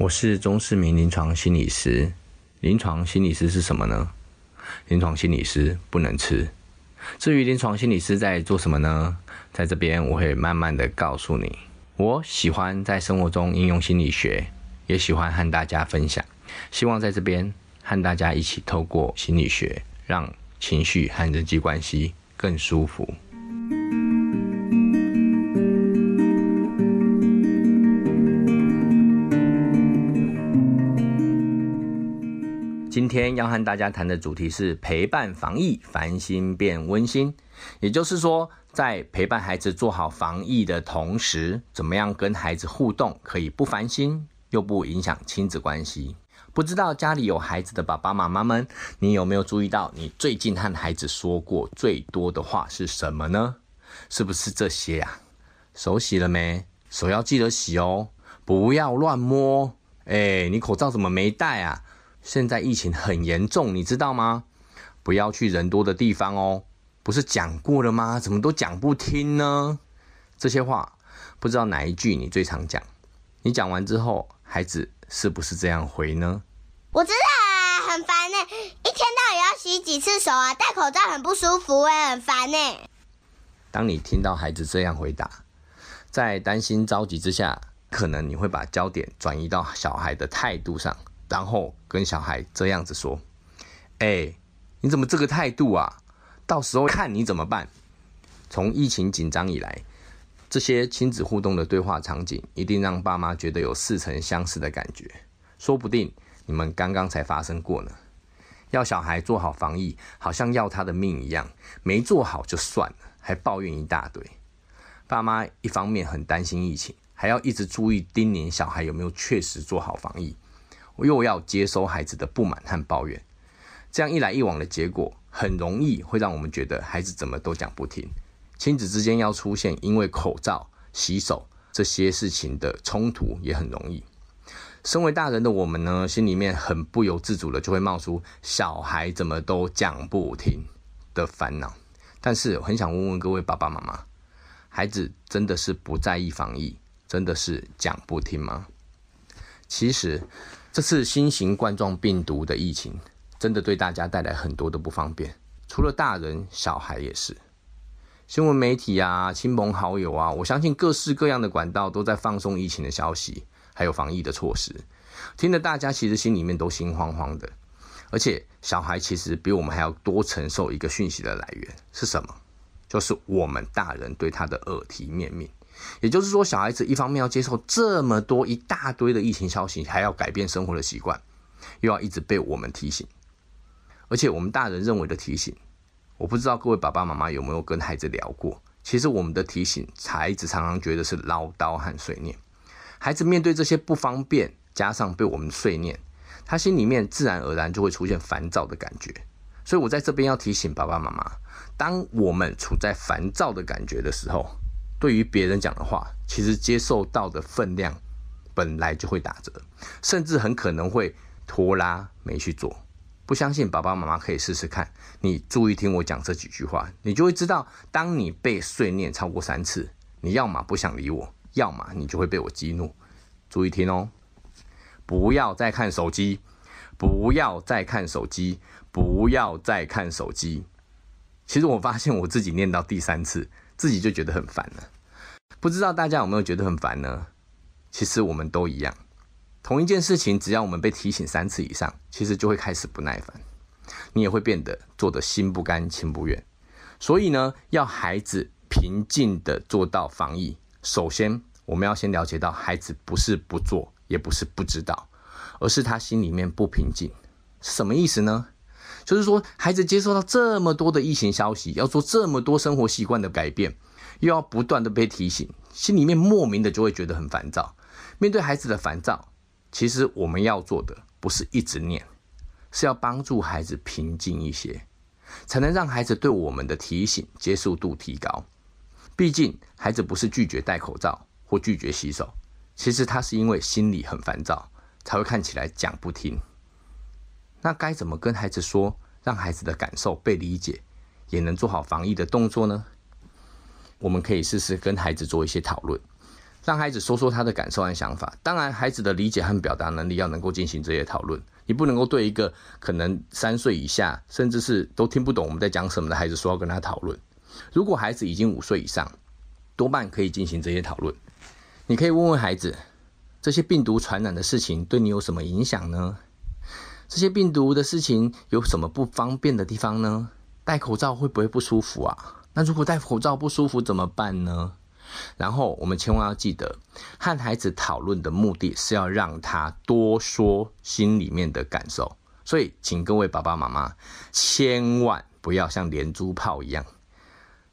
我是钟世明临床心理师。临床心理师是什么呢？临床心理师不能吃。至于临床心理师在做什么呢？在这边我会慢慢的告诉你。我喜欢在生活中应用心理学，也喜欢和大家分享。希望在这边和大家一起透过心理学，让情绪和人际关系更舒服。今天要和大家谈的主题是陪伴防疫，烦心变温馨。也就是说，在陪伴孩子做好防疫的同时，怎么样跟孩子互动，可以不烦心又不影响亲子关系？不知道家里有孩子的爸爸妈妈们，你有没有注意到，你最近和孩子说过最多的话是什么呢？是不是这些呀？手洗了没？手要记得洗哦，不要乱摸。哎，你口罩怎么没戴啊？现在疫情很严重，你知道吗？不要去人多的地方哦。不是讲过了吗？怎么都讲不听呢？这些话不知道哪一句你最常讲？你讲完之后，孩子是不是这样回呢？我知道啊，很烦呢，一天到晚要洗几次手啊，戴口罩很不舒服哎，很烦呢。当你听到孩子这样回答，在担心着急之下，可能你会把焦点转移到小孩的态度上。然后跟小孩这样子说：“哎，你怎么这个态度啊？到时候看你怎么办。”从疫情紧张以来，这些亲子互动的对话场景，一定让爸妈觉得有似曾相识的感觉。说不定你们刚刚才发生过呢。要小孩做好防疫，好像要他的命一样，没做好就算了，还抱怨一大堆。爸妈一方面很担心疫情，还要一直注意叮咛小孩有没有确实做好防疫。又要接收孩子的不满和抱怨，这样一来一往的结果，很容易会让我们觉得孩子怎么都讲不听。亲子之间要出现因为口罩、洗手这些事情的冲突也很容易。身为大人的我们呢，心里面很不由自主的就会冒出小孩怎么都讲不听的烦恼。但是很想问问各位爸爸妈妈，孩子真的是不在意防疫，真的是讲不听吗？其实。这次新型冠状病毒的疫情，真的对大家带来很多的不方便，除了大人，小孩也是。新闻媒体啊，亲朋好友啊，我相信各式各样的管道都在放送疫情的消息，还有防疫的措施，听得大家其实心里面都心慌慌的。而且小孩其实比我们还要多承受一个讯息的来源是什么？就是我们大人对他的耳提面命。也就是说，小孩子一方面要接受这么多一大堆的疫情消息，还要改变生活的习惯，又要一直被我们提醒。而且我们大人认为的提醒，我不知道各位爸爸妈妈有没有跟孩子聊过。其实我们的提醒，孩子常常觉得是唠叨和碎念。孩子面对这些不方便，加上被我们碎念，他心里面自然而然就会出现烦躁的感觉。所以我在这边要提醒爸爸妈妈：当我们处在烦躁的感觉的时候，对于别人讲的话，其实接受到的分量本来就会打折，甚至很可能会拖拉没去做。不相信爸爸妈妈可以试试看，你注意听我讲这几句话，你就会知道，当你被碎念超过三次，你要么不想理我，要么你就会被我激怒。注意听哦，不要再看手机，不要再看手机，不要再看手机。其实我发现我自己念到第三次。自己就觉得很烦了，不知道大家有没有觉得很烦呢？其实我们都一样，同一件事情，只要我们被提醒三次以上，其实就会开始不耐烦，你也会变得做的心不甘情不愿。所以呢，要孩子平静的做到防疫，首先我们要先了解到，孩子不是不做，也不是不知道，而是他心里面不平静，什么意思呢？就是说，孩子接受到这么多的疫情消息，要做这么多生活习惯的改变，又要不断的被提醒，心里面莫名的就会觉得很烦躁。面对孩子的烦躁，其实我们要做的不是一直念，是要帮助孩子平静一些，才能让孩子对我们的提醒接受度提高。毕竟，孩子不是拒绝戴口罩或拒绝洗手，其实他是因为心里很烦躁，才会看起来讲不听。那该怎么跟孩子说，让孩子的感受被理解，也能做好防疫的动作呢？我们可以试试跟孩子做一些讨论，让孩子说说他的感受和想法。当然，孩子的理解和表达能力要能够进行这些讨论。你不能够对一个可能三岁以下，甚至是都听不懂我们在讲什么的孩子说要跟他讨论。如果孩子已经五岁以上，多半可以进行这些讨论。你可以问问孩子，这些病毒传染的事情对你有什么影响呢？这些病毒的事情有什么不方便的地方呢？戴口罩会不会不舒服啊？那如果戴口罩不舒服怎么办呢？然后我们千万要记得，和孩子讨论的目的是要让他多说心里面的感受。所以，请各位爸爸妈妈千万不要像连珠炮一样，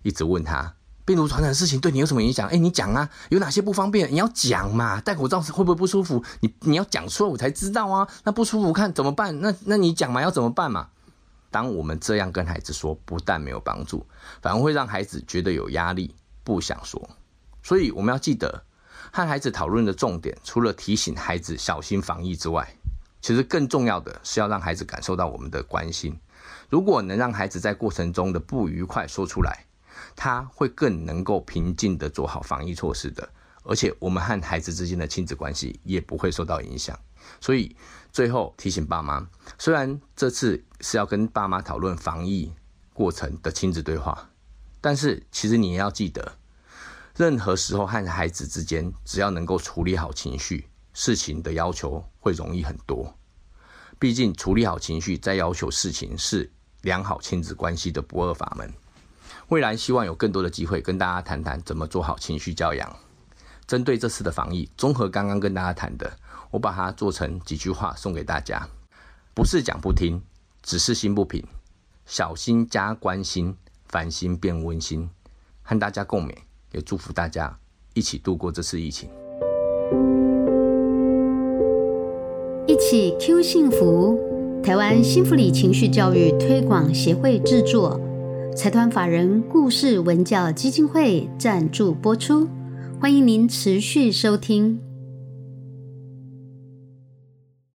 一直问他。病毒传染的事情对你有什么影响？哎，你讲啊，有哪些不方便？你要讲嘛。戴口罩会不会不舒服？你你要讲出来，我才知道啊。那不舒服看怎么办？那那你讲嘛，要怎么办嘛？当我们这样跟孩子说，不但没有帮助，反而会让孩子觉得有压力，不想说。所以我们要记得，和孩子讨论的重点，除了提醒孩子小心防疫之外，其实更重要的是要让孩子感受到我们的关心。如果能让孩子在过程中的不愉快说出来，他会更能够平静的做好防疫措施的，而且我们和孩子之间的亲子关系也不会受到影响。所以最后提醒爸妈，虽然这次是要跟爸妈讨论防疫过程的亲子对话，但是其实你也要记得，任何时候和孩子之间，只要能够处理好情绪，事情的要求会容易很多。毕竟处理好情绪再要求事情，是良好亲子关系的不二法门。未来希望有更多的机会跟大家谈谈怎么做好情绪教养。针对这次的防疫，综合刚刚跟大家谈的，我把它做成几句话送给大家：不是讲不听，只是心不平。小心加关心，烦心变温馨。和大家共勉，也祝福大家一起度过这次疫情。一起 Q 幸福，台湾幸福里情绪教育推广协会制作。财团法人故事文教基金会赞助播出，欢迎您持续收听。